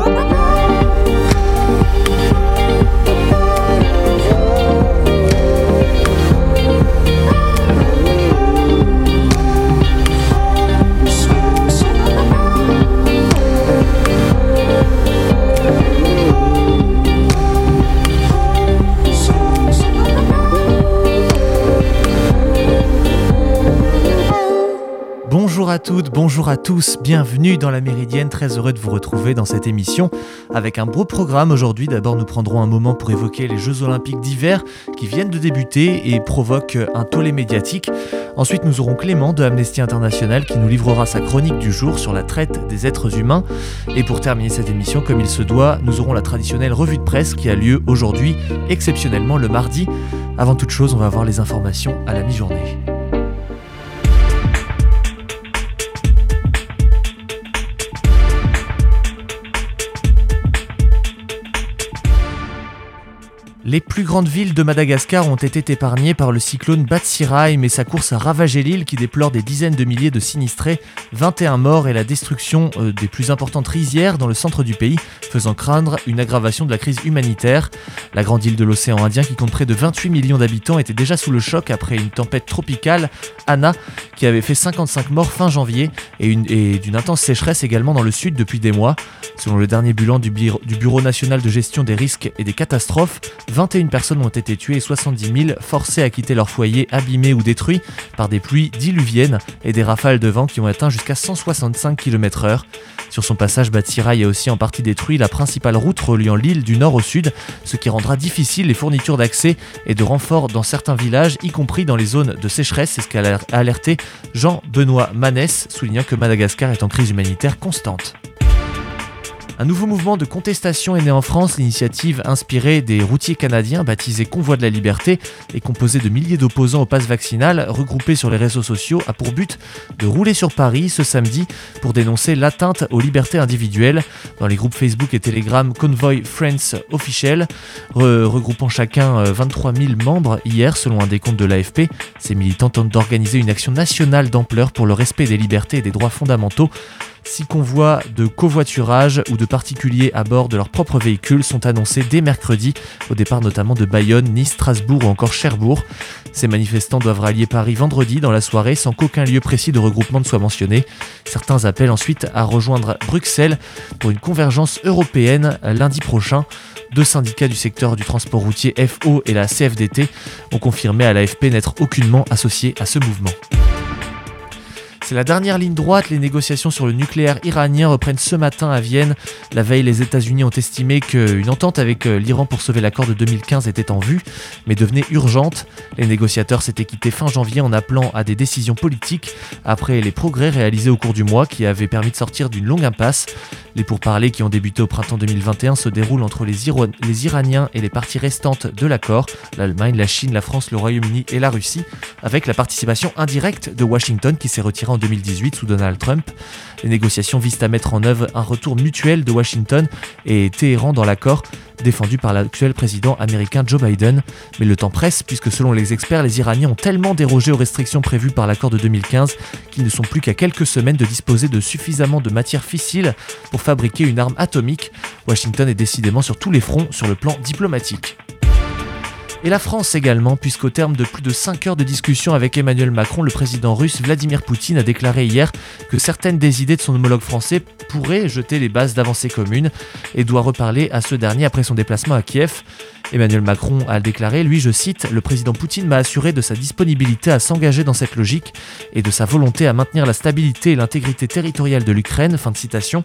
à bonjour à tous, bienvenue dans la Méridienne, très heureux de vous retrouver dans cette émission avec un beau programme aujourd'hui. D'abord nous prendrons un moment pour évoquer les Jeux olympiques d'hiver qui viennent de débuter et provoquent un tollé médiatique. Ensuite nous aurons Clément de Amnesty International qui nous livrera sa chronique du jour sur la traite des êtres humains. Et pour terminer cette émission comme il se doit, nous aurons la traditionnelle revue de presse qui a lieu aujourd'hui, exceptionnellement le mardi. Avant toute chose, on va voir les informations à la mi-journée. Les plus grandes villes de Madagascar ont été épargnées par le cyclone Batsirai, mais sa course a ravagé l'île qui déplore des dizaines de milliers de sinistrés, 21 morts et la destruction euh, des plus importantes rizières dans le centre du pays, faisant craindre une aggravation de la crise humanitaire. La grande île de l'océan Indien, qui compte près de 28 millions d'habitants, était déjà sous le choc après une tempête tropicale, Anna, qui avait fait 55 morts fin janvier, et, d'une intense sécheresse également dans le sud depuis des mois. Selon le dernier bilan du, du Bureau national de gestion des risques et des catastrophes, 21 personnes ont été tuées et 70 000 forcées à quitter leur foyer abîmés ou détruits par des pluies diluviennes et des rafales de vent qui ont atteint jusqu'à 165 km/h. Sur son passage, Batsirai a aussi en partie détruit la principale route reliant l'île du nord au sud, ce qui rendra difficile les fournitures d'accès et de renfort dans certains villages, y compris dans les zones de sécheresse, c'est ce qu'a alerté Jean-Benoît Manès, soulignant que Madagascar est en crise humanitaire constante. Un nouveau mouvement de contestation est né en France. L'initiative, inspirée des routiers canadiens, baptisée Convoi de la Liberté, et composée de milliers d'opposants au pass vaccinal, regroupés sur les réseaux sociaux, a pour but de rouler sur Paris ce samedi pour dénoncer l'atteinte aux libertés individuelles. Dans les groupes Facebook et Telegram Convoy Friends Official, regroupant chacun 23 euh, 000 membres hier, selon un décompte de l'AFP, ces militants tentent d'organiser une action nationale d'ampleur pour le respect des libertés et des droits fondamentaux. Six convois de covoiturage ou de particuliers à bord de leurs propres véhicules sont annoncés dès mercredi, au départ notamment de Bayonne, Nice, Strasbourg ou encore Cherbourg. Ces manifestants doivent rallier Paris vendredi dans la soirée sans qu'aucun lieu précis de regroupement ne soit mentionné. Certains appellent ensuite à rejoindre Bruxelles pour une convergence européenne lundi prochain. Deux syndicats du secteur du transport routier FO et la CFDT ont confirmé à l'AFP n'être aucunement associés à ce mouvement. C'est la dernière ligne droite. Les négociations sur le nucléaire iranien reprennent ce matin à Vienne. La veille, les États-Unis ont estimé qu'une entente avec euh, l'Iran pour sauver l'accord de 2015 était en vue, mais devenait urgente. Les négociateurs s'étaient quittés fin janvier en appelant à des décisions politiques après les progrès réalisés au cours du mois qui avaient permis de sortir d'une longue impasse. Les pourparlers qui ont débuté au printemps 2021 se déroulent entre les, les Iraniens et les parties restantes de l'accord, l'Allemagne, la Chine, la France, le Royaume-Uni et la Russie, avec la participation indirecte de Washington qui s'est retiré en 2018 sous Donald Trump. Les négociations visent à mettre en œuvre un retour mutuel de Washington et Téhéran dans l'accord défendu par l'actuel président américain Joe Biden. Mais le temps presse puisque selon les experts, les Iraniens ont tellement dérogé aux restrictions prévues par l'accord de 2015 qu'ils ne sont plus qu'à quelques semaines de disposer de suffisamment de matière fissile pour fabriquer une arme atomique. Washington est décidément sur tous les fronts sur le plan diplomatique. Et la France également, puisqu'au terme de plus de 5 heures de discussion avec Emmanuel Macron, le président russe Vladimir Poutine a déclaré hier que certaines des idées de son homologue français pourraient jeter les bases d'avancées communes et doit reparler à ce dernier après son déplacement à Kiev. Emmanuel Macron a déclaré, lui je cite, Le président Poutine m'a assuré de sa disponibilité à s'engager dans cette logique et de sa volonté à maintenir la stabilité et l'intégrité territoriale de l'Ukraine. Fin de citation.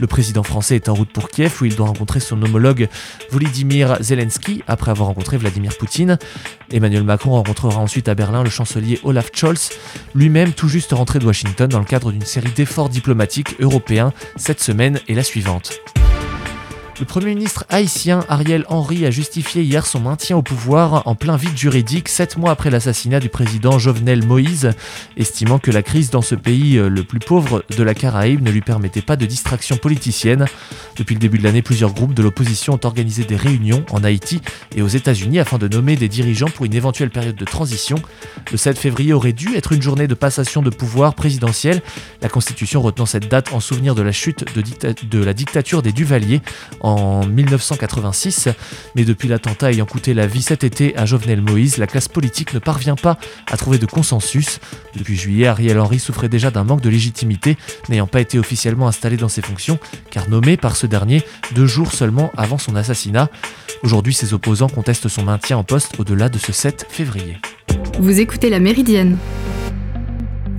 Le président français est en route pour Kiev où il doit rencontrer son homologue Volodymyr Zelensky après avoir rencontré Vladimir Poutine. Emmanuel Macron rencontrera ensuite à Berlin le chancelier Olaf Scholz, lui-même tout juste rentré de Washington dans le cadre d'une série d'efforts diplomatiques européens cette semaine et la suivante. Le Premier ministre haïtien Ariel Henry a justifié hier son maintien au pouvoir en plein vide juridique, sept mois après l'assassinat du président Jovenel Moïse, estimant que la crise dans ce pays euh, le plus pauvre de la Caraïbe ne lui permettait pas de distraction politicienne. Depuis le début de l'année, plusieurs groupes de l'opposition ont organisé des réunions en Haïti et aux États-Unis afin de nommer des dirigeants pour une éventuelle période de transition. Le 7 février aurait dû être une journée de passation de pouvoir présidentiel, la Constitution retenant cette date en souvenir de la chute de, la dictature des Duvaliers en 1986. Mais depuis l'attentat ayant coûté la vie cet été à Jovenel Moïse, la classe politique ne parvient pas à trouver de consensus. Depuis juillet, Ariel Henry souffrait déjà d'un manque de légitimité, n'ayant pas été officiellement installé dans ses fonctions, car nommé par ce dernier deux jours seulement avant son assassinat. Aujourd'hui, ses opposants contestent son maintien en poste au-delà de ce 7 février. Vous écoutez La Méridienne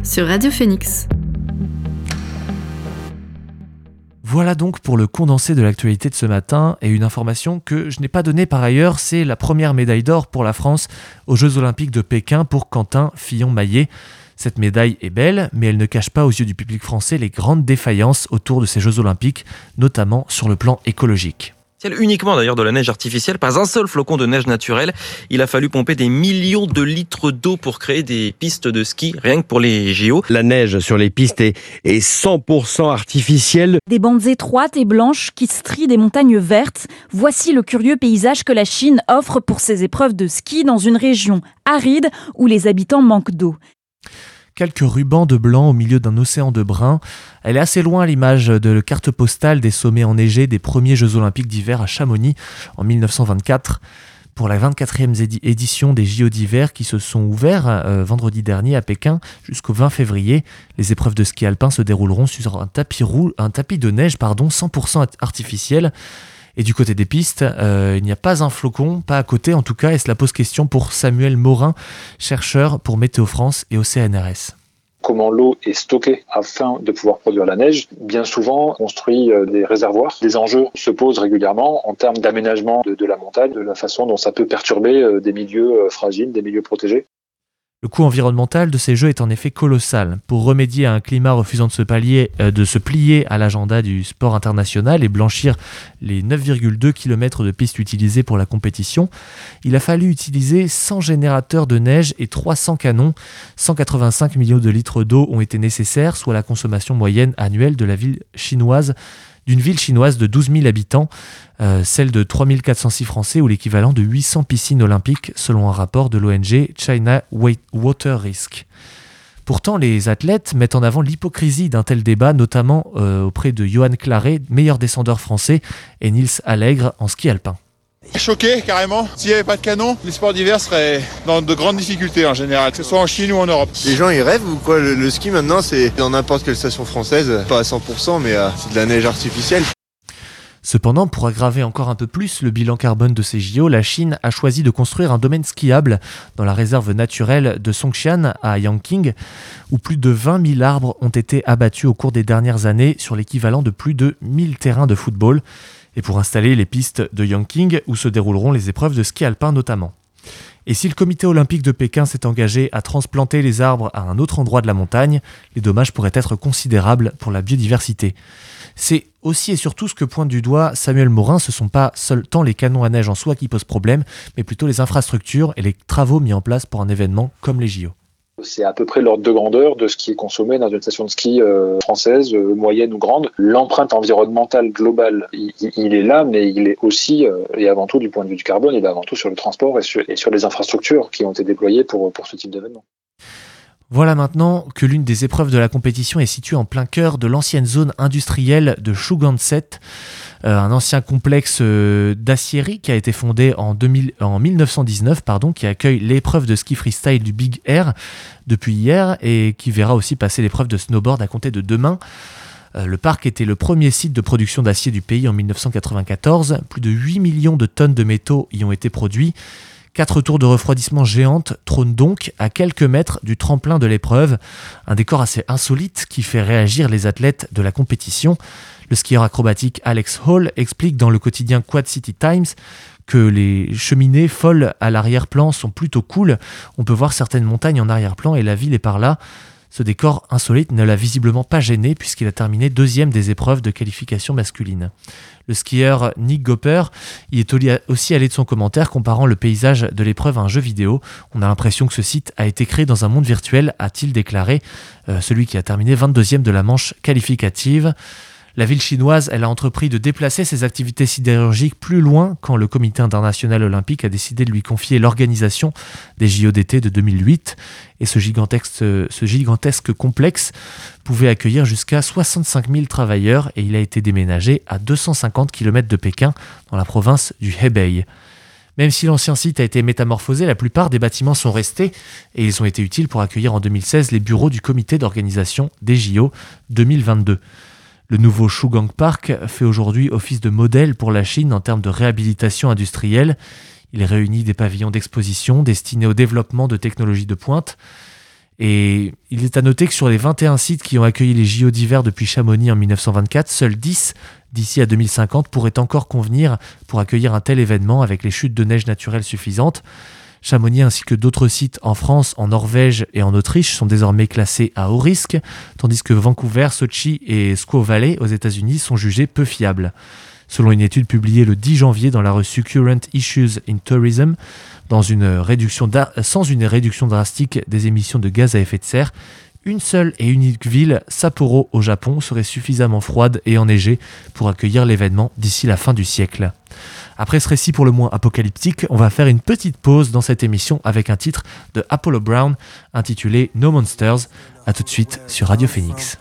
sur Radio Phoenix. Voilà donc pour le condensé de l'actualité de ce matin et une information que je n'ai pas donnée par ailleurs, c'est la première médaille d'or pour la France aux Jeux Olympiques de Pékin pour Quentin Fillon-Maillet. Cette médaille est belle, mais elle ne cache pas aux yeux du public français les grandes défaillances autour de ces Jeux Olympiques, notamment sur le plan écologique uniquement d'ailleurs de la neige artificielle, pas un seul flocon de neige naturelle. Il a fallu pomper des millions de litres d'eau pour créer des pistes de ski, rien que pour les JO. La neige sur les pistes est, 100% artificielle. Des bandes étroites et blanches qui strient des montagnes vertes. Voici le curieux paysage que la Chine offre pour ses épreuves de ski dans une région aride où les habitants manquent d'eau quelques rubans de blanc au milieu d'un océan de brun. Elle est assez loin à l'image de la carte postale des sommets enneigés des premiers Jeux olympiques d'hiver à Chamonix en 1924 pour la 24e édition des JO d'hiver qui se sont ouverts euh, vendredi dernier à Pékin jusqu'au 20 février. Les épreuves de ski alpin se dérouleront sur un tapis, de neige pardon, 100% artificiel. Et du côté des pistes, euh, il n'y a pas un flocon, pas à côté en tout cas, et cela pose question pour Samuel Morin, chercheur pour Météo France et au CNRS comment l'eau est stockée afin de pouvoir produire la neige. Bien souvent, on construit euh, des réservoirs. Des enjeux se posent régulièrement en termes d'aménagement de, la montagne, de la façon dont ça peut perturber euh, des milieux fragiles, des milieux protégés. Le coût environnemental de ces jeux est en effet colossal. Pour remédier à un climat refusant de se, euh, plier à l'agenda du sport international et blanchir les 9,2 km de pistes utilisées pour la compétition, il a fallu utiliser 100 générateurs de neige et 300 canons. 185 millions de litres d'eau ont été nécessaires, soit la consommation moyenne annuelle de la ville chinoise d'une ville chinoise de 12 000 habitants, euh, celle de 3406 Français ou l'équivalent de 800 piscines olympiques selon un rapport de l'ONG China Water Risk. Pourtant, les athlètes mettent en avant l'hypocrisie d'un tel débat, notamment euh, auprès de Johan Claret, meilleur descendeur français, et Nils Allègre en ski alpin. Choqué carrément. S'il n'y avait pas de canon, les sports d'hiver seraient dans de grandes difficultés en général, que ce soit en Chine ou en Europe. Les gens ils rêvent ou quoi? Le, ski maintenant c'est dans n'importe quelle station française, pas à 100% mais euh, c'est de la neige artificielle. Cependant, pour aggraver encore un peu plus le bilan carbone de ces JO, la Chine a choisi de construire un domaine skiable dans la réserve naturelle de Songshan à Yangqing, où plus de 20 000 arbres ont été abattus au cours des dernières années sur l'équivalent de plus de 1000 terrains de football et pour installer les pistes de Yangqing où se dérouleront les épreuves de ski alpin notamment. Et si le comité olympique de Pékin s'est engagé à transplanter les arbres à un autre endroit de la montagne, les dommages pourraient être considérables pour la biodiversité. C'est aussi et surtout ce que pointe du doigt Samuel Morin, ce ne sont pas seulement les canons à neige en soi qui posent problème, mais plutôt les infrastructures et les travaux mis en place pour un événement comme les JO. C'est à peu près l'ordre de grandeur de ce qui est consommé dans une station de ski euh, française, euh, moyenne ou grande. L'empreinte environnementale globale, il, est là, mais il est aussi, euh, et avant tout du point de vue du carbone, il est avant tout sur le transport et sur, les infrastructures qui ont été déployées pour, pour ce type d'événement. Voilà maintenant que l'une des épreuves de la compétition est située en plein cœur de l'ancienne zone industrielle de Shuganset. Euh, un ancien complexe euh, d'aciérie qui a été fondé en, 1919, pardon, qui accueille l'épreuve de ski freestyle du Big Air depuis hier et qui verra aussi passer l'épreuve de snowboard à compter de demain. Euh, le parc était le premier site de production d'acier du pays en 1994. Plus de 8 millions de tonnes de métaux y ont été produits. Quatre tours de refroidissement géantes trônent donc à quelques mètres du tremplin de l'épreuve, un décor assez insolite qui fait réagir les athlètes de la compétition. Le skieur acrobatique Alex Hall explique dans le quotidien Quad City Times que les cheminées folles à l'arrière-plan sont plutôt cool. On peut voir certaines montagnes en arrière-plan et la ville est par là. Ce décor insolite ne l'a visiblement pas gêné puisqu'il a terminé deuxième des épreuves de qualification masculine. Le skieur Nick Gopper y est aussi allé de son commentaire comparant le paysage de l'épreuve à un jeu vidéo. On a l'impression que ce site a été créé dans un monde virtuel, a-t-il déclaré, euh, celui qui a terminé 22e de la manche qualificative. La ville chinoise, elle a entrepris de déplacer ses activités sidérurgiques plus loin quand le Comité international olympique a décidé de lui confier l'organisation des JO d'été de 2008. Et ce gigantesque, ce gigantesque complexe pouvait accueillir jusqu'à 65 000 travailleurs et il a été déménagé à 250 km de Pékin, dans la province du Hebei. Même si l'ancien site a été métamorphosé, la plupart des bâtiments sont restés et ils ont été utiles pour accueillir en 2016 les bureaux du comité d'organisation des JO 2022. Le nouveau Shugang Park fait aujourd'hui office de modèle pour la Chine en termes de réhabilitation industrielle. Il réunit des pavillons d'exposition destinés au développement de technologies de pointe. Et il est à noter que sur les 21 sites qui ont accueilli les JO d'hiver depuis Chamonix en 1924, seuls 10 d'ici à 2050 pourraient encore convenir pour accueillir un tel événement avec les chutes de neige naturelles suffisantes. Chamonix ainsi que d'autres sites en France, en Norvège et en Autriche sont désormais classés à haut risque, tandis que Vancouver, Sochi et Squaw Valley aux États-Unis sont jugés peu fiables. Selon une étude publiée le 10 janvier dans la reçue Current Issues in Tourism, sans une réduction drastique des émissions de gaz à effet de serre, une seule et unique ville, Sapporo au Japon, serait suffisamment froide et enneigée pour accueillir l'événement d'ici la fin du siècle. Après ce récit pour le moins apocalyptique, on va faire une petite pause dans cette émission avec un titre de Apollo Brown intitulé No Monsters. A tout de suite sur Radio Phoenix.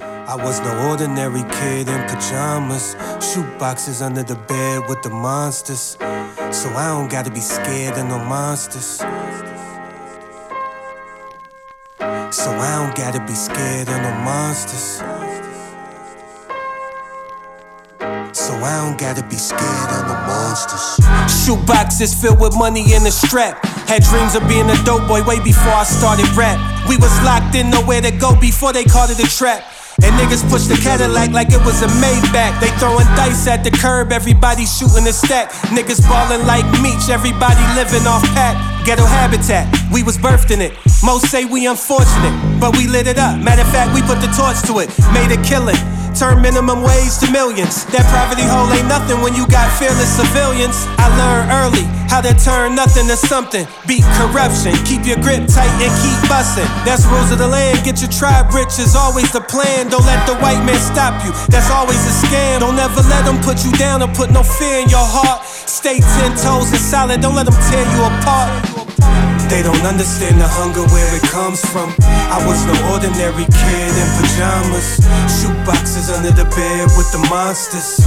So I don't gotta be scared of the monsters. Shoe boxes filled with money in a strap. Had dreams of being a dope boy way before I started rap. We was locked in, nowhere to go before they called it a trap. And niggas push the Cadillac like it was a Maybach. They throwing dice at the curb, everybody shooting a stack. Niggas ballin' like Meech, everybody living off pack. Ghetto habitat, we was birthed in it. Most say we unfortunate, but we lit it up. Matter of fact, we put the torch to it, made a killing. Turn minimum wage to millions. That poverty hole ain't nothing when you got fearless civilians. I learned early how to turn nothing to something. Beat corruption, keep your grip tight and keep bustin'. That's rules of the land. Get your tribe rich is always the plan. Don't let the white man stop you. That's always a scam. Don't ever let them put you down or put no fear in your heart. Stay ten toes and solid. Don't let them tear you apart. They don't understand the hunger where it comes from. I was no ordinary kid in pajamas. Shoot boxes under the bed with the monsters.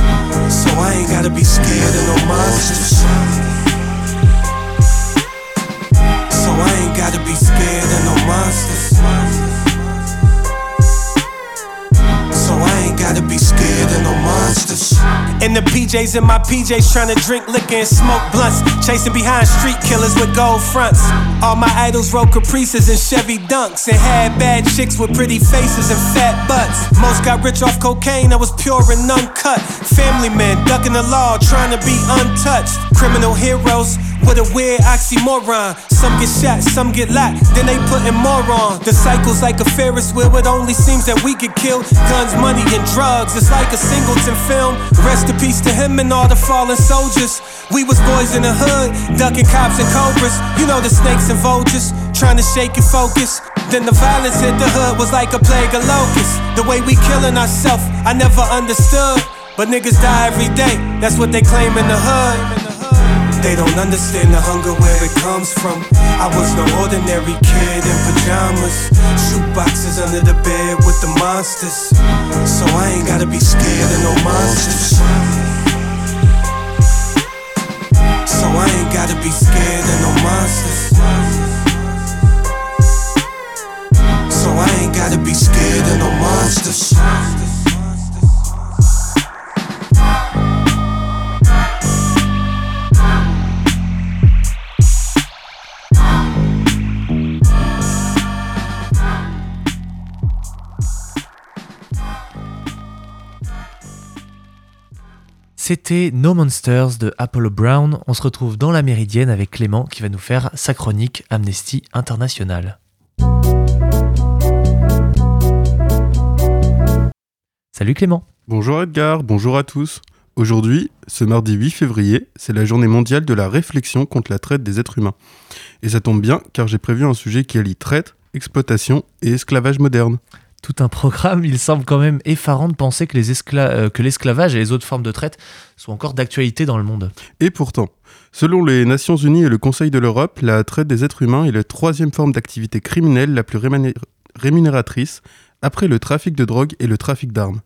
So I ain't gotta be scared of no monsters. So I ain't gotta be scared of no monsters. Scared of no monsters. In the PJs in my PJs, trying to drink liquor and smoke blunts. Chasing behind street killers with gold fronts. All my idols rode caprices and Chevy Dunks. And had bad chicks with pretty faces and fat butts. Most got rich off cocaine that was pure and uncut. Family men ducking the law, trying to be untouched. Criminal heroes with a weird oxymoron. Some get shot, some get locked, then they putting more on. The cycle's like a Ferris wheel, it only seems that we get killed. Guns, money, and drugs, it's like a singleton film. Rest in peace to him and all the fallen soldiers. We was boys in the hood, ducking cops and cobras. You know the snakes and vultures, trying to shake your focus. Then the violence hit the hood was like a plague of locusts. The way we killing ourselves, I never understood. But niggas die every day, that's what they claim in the hood. They don't understand the hunger where it comes from. I was no ordinary kid in pajamas. Shoot boxes under the bed with the monsters. So I ain't gotta be scared of no monsters. So I ain't gotta be scared of no monsters. So I ain't gotta be scared of no monsters. C'était No Monsters de Apollo Brown. On se retrouve dans la Méridienne avec Clément qui va nous faire sa chronique Amnesty International. Salut Clément. Bonjour Edgar, bonjour à tous. Aujourd'hui, ce mardi 8 février, c'est la journée mondiale de la réflexion contre la traite des êtres humains. Et ça tombe bien car j'ai prévu un sujet qui allie traite, exploitation et esclavage moderne. Tout un programme, il semble quand même effarant de penser que l'esclavage et les autres formes de traite sont encore d'actualité dans le monde. Et pourtant, selon les Nations Unies et le Conseil de l'Europe, la traite des êtres humains est la troisième forme d'activité criminelle la plus rémunératrice après le trafic de drogue et le trafic d'armes.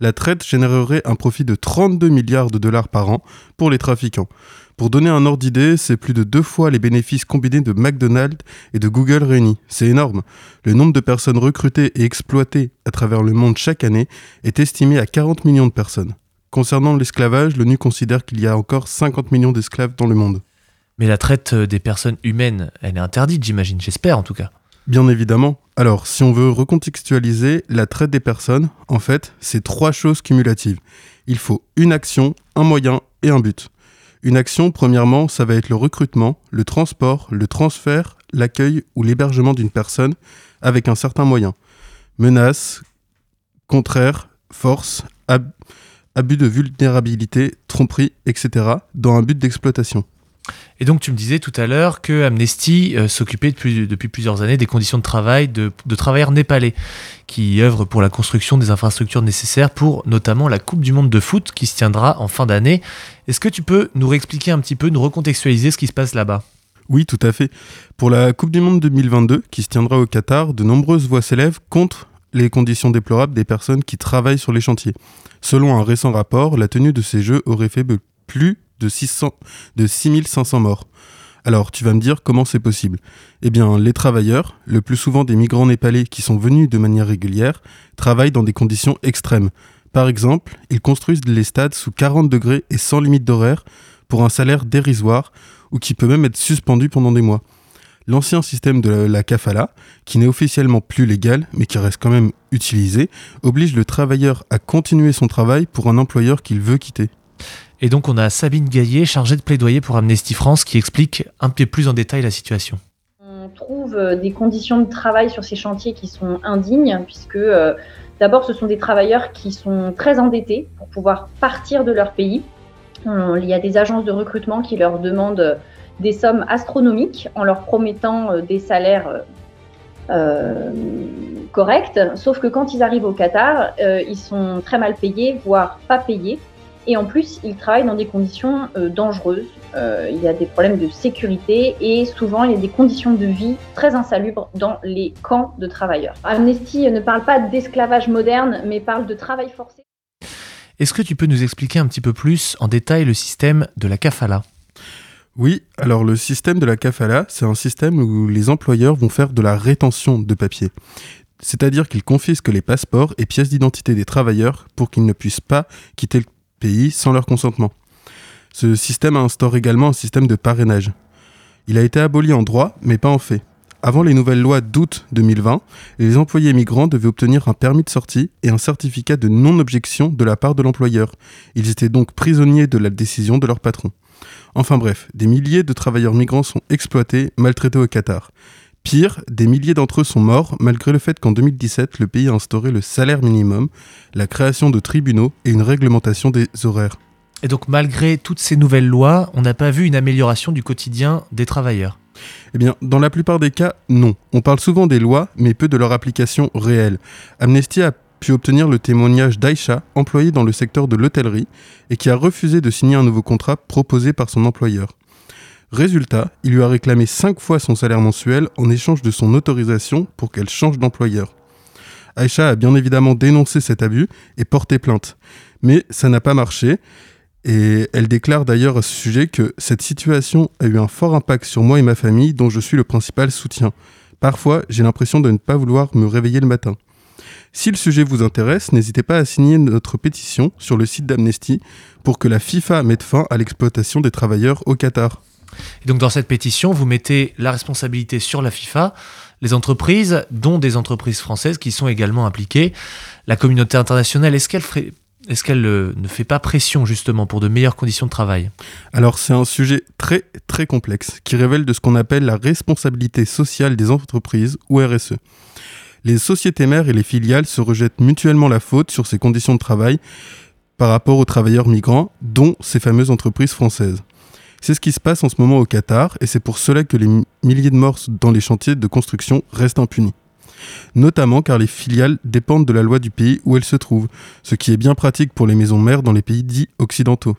La traite générerait un profit de 32 milliards de dollars par an pour les trafiquants. Pour donner un ordre d'idée, c'est plus de deux fois les bénéfices combinés de McDonald's et de Google réunis. C'est énorme. Le nombre de personnes recrutées et exploitées à travers le monde chaque année est estimé à 40 millions de personnes. Concernant l'esclavage, l'ONU considère qu'il y a encore 50 millions d'esclaves dans le monde. Mais la traite des personnes humaines, elle est interdite, j'imagine, j'espère en tout cas. Bien évidemment. Alors, si on veut recontextualiser, la traite des personnes, en fait, c'est trois choses cumulatives. Il faut une action, un moyen et un but. Une action, premièrement, ça va être le recrutement, le transport, le transfert, l'accueil ou l'hébergement d'une personne avec un certain moyen. Menace, contraire, force, abus de vulnérabilité, tromperie, etc. dans un but d'exploitation. Et donc tu me disais tout à l'heure que Amnesty euh, s'occupait depuis, depuis, plusieurs années des conditions de travail de, travailleurs népalais qui œuvrent pour la construction des infrastructures nécessaires pour notamment la Coupe du Monde de foot qui se tiendra en fin d'année. Est-ce que tu peux nous réexpliquer un petit peu, nous recontextualiser ce qui se passe là-bas? Oui, tout à fait. Pour la Coupe du Monde 2022, qui se tiendra au Qatar, de nombreuses voix s'élèvent contre les conditions déplorables des personnes qui travaillent sur les chantiers. Selon un récent rapport, la tenue de ces Jeux aurait fait plus de, 600, de 6500 morts. Alors, tu vas me dire comment c'est possible? Eh bien, les travailleurs, le plus souvent des migrants népalais qui sont venus de manière régulière, travaillent dans des conditions extrêmes. Par exemple, ils construisent les stades sous 40 degrés et sans limite d'horaire pour un salaire dérisoire ou qui peut même être suspendu pendant des mois. L'ancien système de la, la kafala, qui n'est officiellement plus légal mais qui reste quand même utilisé, oblige le travailleur à continuer son travail pour un employeur qu'il veut quitter. Et donc on a Sabine Gaillet, chargée de plaidoyer pour Amnesty France, qui explique un peu plus en détail la situation. On trouve euh, des conditions de travail sur ces chantiers qui sont indignes, puisque euh, d'abord ce sont des travailleurs qui sont très endettés pour pouvoir partir de leur pays. Il y a des agences de recrutement qui leur demandent des sommes astronomiques en leur promettant euh, des salaires corrects, sauf que quand ils arrivent au Qatar, ils sont très mal payés, voire pas payés. Et en plus, ils travaillent dans des conditions euh, dangereuses. Euh, il y a des problèmes de sécurité et souvent il y a des conditions de vie très insalubres dans les camps de travailleurs. Amnesty ne parle pas d'esclavage moderne, mais parle de travail forcé. Est-ce que tu peux nous expliquer un petit peu plus en détail le système de la kafala? Oui, alors le système de la kafala, c'est un système où les employeurs vont faire de la rétention de papier. C'est-à-dire qu'ils confisquent les passeports et pièces d'identité des travailleurs pour qu'ils ne puissent pas quitter le pays sans leur consentement. Ce système instaure également un système de parrainage. Il a été aboli en droit, mais pas en fait. Avant les nouvelles lois d'août 2020, les employés migrants devaient obtenir un permis de sortie et un certificat de non-objection de la part de l'employeur. Ils étaient donc prisonniers de la décision de leur patron. Enfin bref, des milliers de travailleurs migrants sont exploités, maltraités au Qatar. Pire, des milliers d'entre eux sont morts malgré le fait qu'en 2017, le pays a instauré le salaire minimum, la création de tribunaux et une réglementation des horaires. Et donc malgré toutes ces nouvelles lois, on n'a pas vu une amélioration du quotidien des travailleurs Eh bien, dans la plupart des cas, non. On parle souvent des lois, mais peu de leur application réelle. Amnesty a pu obtenir le témoignage d'Aïcha, employée dans le secteur de l'hôtellerie, et qui a refusé de signer un nouveau contrat proposé par son employeur. Résultat, il lui a réclamé 5 fois son salaire mensuel en échange de son autorisation pour qu'elle change d'employeur. Aïcha a bien évidemment dénoncé cet abus et porté plainte. Mais ça n'a pas marché. Et elle déclare d'ailleurs à ce sujet que cette situation a eu un fort impact sur moi et ma famille dont je suis le principal soutien. Parfois, j'ai l'impression de ne pas vouloir me réveiller le matin. Si le sujet vous intéresse, n'hésitez pas à signer notre pétition sur le site d'Amnesty pour que la FIFA mette fin à l'exploitation des travailleurs au Qatar. Donc dans cette pétition, vous mettez la responsabilité sur la FIFA, les entreprises, dont des entreprises françaises qui sont également impliquées. La communauté internationale, est-ce qu'elle est-ce qu'elle euh, ne fait pas pression justement pour de meilleures conditions de travail? Alors c'est un sujet très très complexe qui révèle de ce qu'on appelle la responsabilité sociale des entreprises ou RSE. Les sociétés mères et les filiales se rejettent mutuellement la faute sur ces conditions de travail par rapport aux travailleurs migrants, dont ces fameuses entreprises françaises. C'est ce qui se passe en ce moment au Qatar et c'est pour cela que les milliers de morts dans les chantiers de construction restent impunis. notamment car les filiales dépendent de la loi du pays où elles se trouvent, ce qui est bien pratique pour les maisons mères dans les pays dits occidentaux.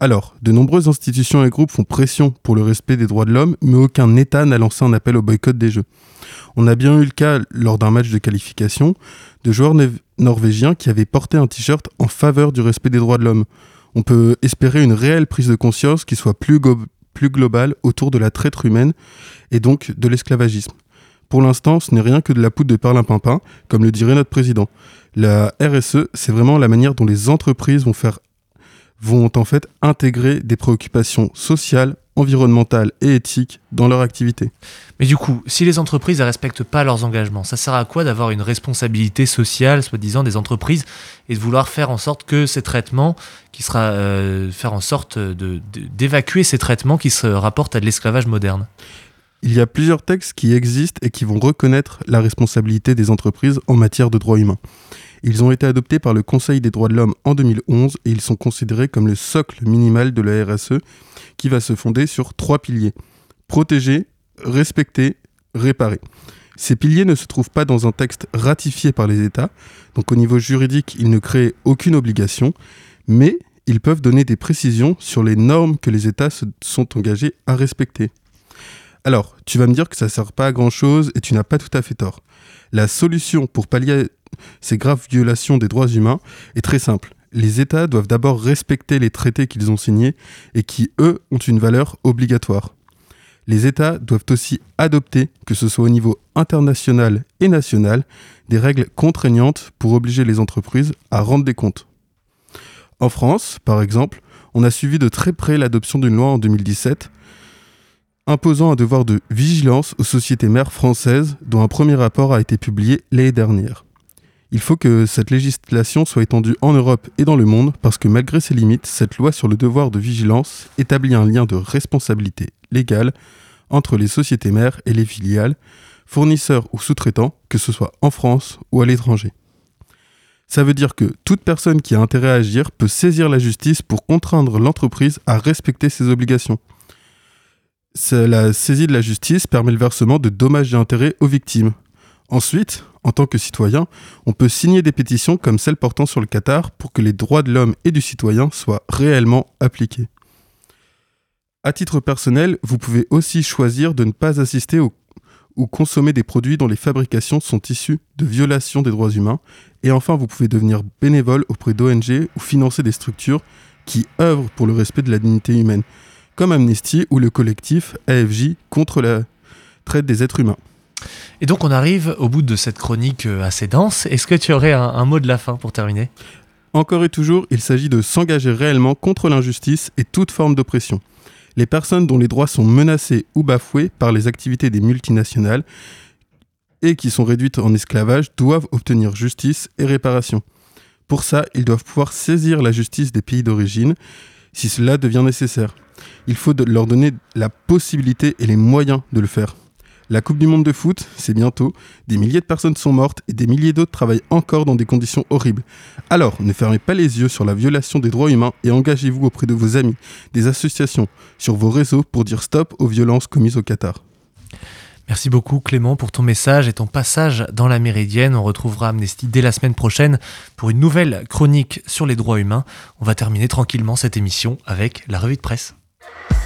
Alors, de nombreuses institutions et groupes font pression pour le respect des droits de l'homme, mais aucun État n'a lancé un appel au boycott des Jeux. On a bien eu le cas lors d'un match de qualification de joueurs norvégiens qui avaient porté un t-shirt en faveur du respect des droits de l'homme. On peut espérer une réelle prise de conscience qui soit plus, globale autour de la traite humaine et donc de l'esclavagisme. Pour l'instant, ce n'est rien que de la poudre de perlimpinpin, comme le dirait notre président. La RSE, c'est vraiment la manière dont les entreprises vont faire vont en fait intégrer des préoccupations sociales, environnementales et éthiques dans leur activité. Mais du coup, si les entreprises ne respectent pas leurs engagements, ça sert à quoi d'avoir une responsabilité sociale, soi-disant, des entreprises et de vouloir faire en sorte que ces traitements, qui sera euh, faire en sorte d'évacuer ces traitements qui se rapportent à de l'esclavage moderne? Il y a plusieurs textes qui existent et qui vont reconnaître la responsabilité des entreprises en matière de droits humains. Ils ont été adoptés par le Conseil des droits de l'homme en 2011 et ils sont considérés comme le socle minimal de la RSE qui va se fonder sur trois piliers. Protéger, respecter, réparer. Ces piliers ne se trouvent pas dans un texte ratifié par les États, donc au niveau juridique, ils ne créent aucune obligation, mais ils peuvent donner des précisions sur les normes que les États se sont engagés à respecter. Alors, tu vas me dire que ça ne sert pas à grand chose et tu n'as pas tout à fait tort. La solution pour pallier ces graves violations des droits humains est très simple. Les États doivent d'abord respecter les traités qu'ils ont signés et qui, eux, ont une valeur obligatoire. Les États doivent aussi adopter, que ce soit au niveau international et national, des règles contraignantes pour obliger les entreprises à rendre des comptes. En France, par exemple, on a suivi de très près l'adoption d'une loi en 2017 imposant un devoir de vigilance aux sociétés mères françaises dont un premier rapport a été publié l'année dernière. Il faut que cette législation soit étendue en Europe et dans le monde parce que malgré ses limites, cette loi sur le devoir de vigilance établit un lien de responsabilité légale entre les sociétés mères et les filiales, fournisseurs ou sous-traitants, que ce soit en France ou à l'étranger. Ça veut dire que toute personne qui a intérêt à agir peut saisir la justice pour contraindre l'entreprise à respecter ses obligations. La saisie de la justice permet le versement de dommages et intérêts aux victimes. Ensuite, en tant que citoyen, on peut signer des pétitions comme celle portant sur le Qatar pour que les droits de l'homme et du citoyen soient réellement appliqués. À titre personnel, vous pouvez aussi choisir de ne pas assister ou consommer des produits dont les fabrications sont issues de violations des droits humains. Et enfin, vous pouvez devenir bénévole auprès d'ONG ou financer des structures qui œuvrent pour le respect de la dignité humaine, comme Amnesty ou le collectif AFJ contre la traite des êtres humains. Et donc on arrive au bout de cette chronique euh, assez dense. Est-ce que tu aurais un, mot de la fin pour terminer? Encore et toujours, il s'agit de s'engager réellement contre l'injustice et toute forme d'oppression. Les personnes dont les droits sont menacés ou bafoués par les activités des multinationales et qui sont réduites en esclavage doivent obtenir justice et réparation. Pour ça, ils doivent pouvoir saisir la justice des pays d'origine si cela devient nécessaire. Il faut leur donner la possibilité et les moyens de le faire. La Coupe du Monde de foot, c'est bientôt. Des milliers de personnes sont mortes et des milliers d'autres travaillent encore dans des conditions horribles. Alors, ne fermez pas les yeux sur la violation des droits humains et engagez-vous auprès de vos amis, des associations, sur vos réseaux pour dire stop aux violences commises au Qatar. Merci beaucoup Clément pour ton message et ton passage dans la Méridienne. On retrouvera Amnesty dès la semaine prochaine pour une nouvelle chronique sur les droits humains. On va terminer tranquillement cette émission avec la revue de presse.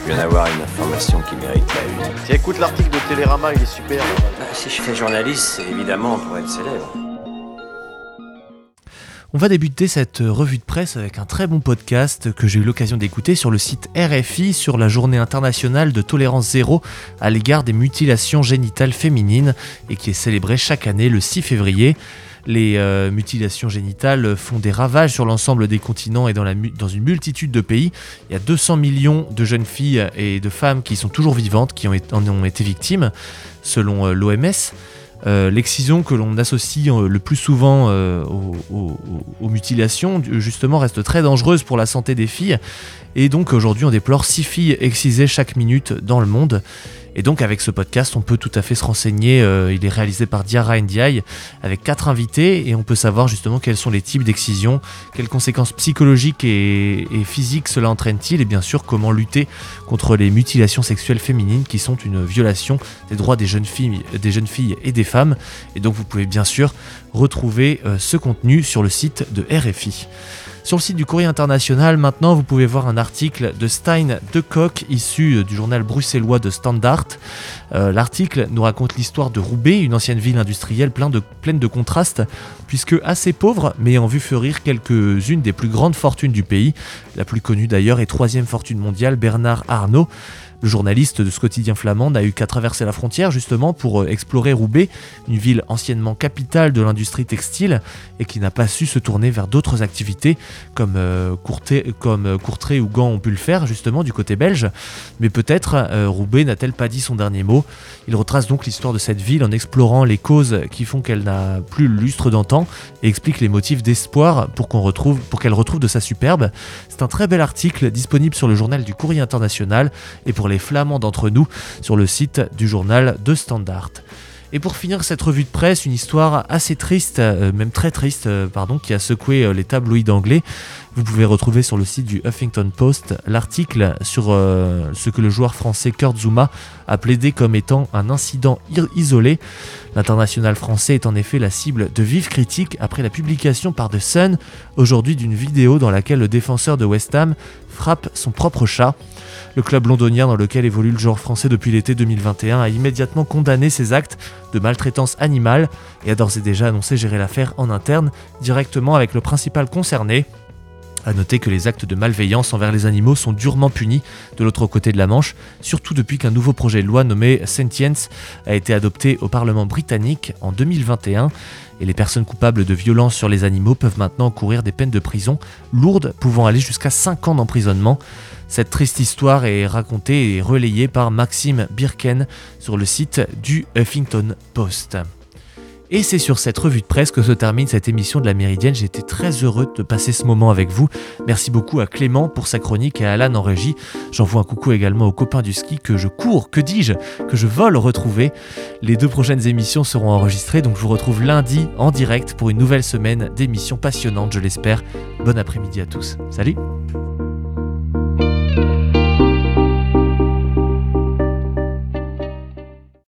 Je viens d'avoir une information qui mérite la une. Tiens, écoute l'article de Télérama, il est super. Bah, si je fais journaliste, c'est évidemment pour être célèbre. On va débuter cette revue de presse avec un très bon podcast que j'ai eu l'occasion d'écouter sur le site RFI sur la journée internationale de tolérance zéro à l'égard des mutilations génitales féminines et qui est célébré chaque année le 6 février. Les euh, mutilations génitales font des ravages sur l'ensemble des continents et dans, une multitude de pays. Il y a 200 millions de jeunes filles et de femmes qui sont toujours vivantes, qui en ont été victimes, selon euh, l'OMS. Euh, l'excision que l'on associe le plus souvent aux, mutilations, justement, reste très dangereuse pour la santé des filles. Et donc aujourd'hui, on déplore 6 filles excisées chaque minute dans le monde. Et donc avec ce podcast, on peut tout à fait se renseigner. Euh, il est réalisé par Diara Ndiaye avec quatre invités et on peut savoir justement quels sont les types d'excision, quelles conséquences psychologiques et, physiques cela entraîne-t-il et bien sûr comment lutter contre les mutilations sexuelles féminines qui sont une violation des droits des jeunes filles, des jeunes filles et des femmes. Et donc vous pouvez bien sûr retrouver euh, ce contenu sur le site de RFI. Sur le site du Courrier International, maintenant, vous pouvez voir un article de Stein de Koch, issu euh, du journal bruxellois de Standard. Euh, l'article nous raconte l'histoire de Roubaix, une ancienne ville industrielle pleine de, pleine de contrastes, puisque assez pauvre, mais ayant vu fleurir quelques-unes des plus grandes fortunes du pays. La plus connue d'ailleurs est troisième fortune mondiale, Bernard Arnault. Le journaliste de ce quotidien flamand n'a eu qu'à traverser la frontière justement pour euh, explorer Roubaix, une ville anciennement capitale de l'industrie textile et qui n'a pas su se tourner vers d'autres activités comme, euh, comme euh, Courtrai ou Gand ont pu le faire justement du côté belge. Mais peut-être Roubaix n'a-t-elle pas dit son dernier mot? Il retrace donc l'histoire de cette ville en explorant les causes qui font qu'elle n'a plus le lustre d'antan et explique les motifs d'espoir pour retrouve, pour qu'elle retrouve de sa superbe. C'est un très bel article disponible sur le journal du Courrier International et pour les flamands d'entre nous sur le site du journal de Standard. Et pour finir cette revue de presse, une histoire assez triste, euh, même très triste, euh, pardon, qui a secoué euh, les tabloïds anglais. Vous pouvez retrouver sur le site du Huffington Post l'article sur ce que le joueur français Kurt Zuma a plaidé comme étant un incident isolé. L'international français est en effet la cible de vives critiques après la publication par The Sun aujourd'hui d'une vidéo dans laquelle le défenseur de West Ham frappe son propre chat. Le club londonien dans lequel évolue le joueur français depuis l'été 2021 a immédiatement condamné ces actes de maltraitance animale et a d'ores et déjà annoncé gérer l'affaire en interne directement avec le principal concerné. A noter que les actes de malveillance envers les animaux sont durement punis de l'autre côté de la Manche, surtout depuis qu'un nouveau projet de loi nommé Sentience a été adopté au Parlement britannique en 2021 et les personnes coupables de violences sur les animaux peuvent maintenant courir des peines de prison lourdes pouvant aller jusqu'à 5 ans d'emprisonnement. Cette triste histoire est racontée et relayée par Maxime Birken sur le site du Huffington Post. Et c'est sur cette revue de presse que se termine cette émission de la Méridienne. J'étais très heureux de passer ce moment avec vous. Merci beaucoup à Clément pour sa chronique et à Alan en régie. J'envoie un coucou également aux copains du ski que je cours, que dis-je, que je vole retrouver. Les deux prochaines émissions seront enregistrées, donc je vous retrouve lundi en direct pour une nouvelle semaine d'émissions passionnantes, je l'espère. Bon après-midi à tous. Salut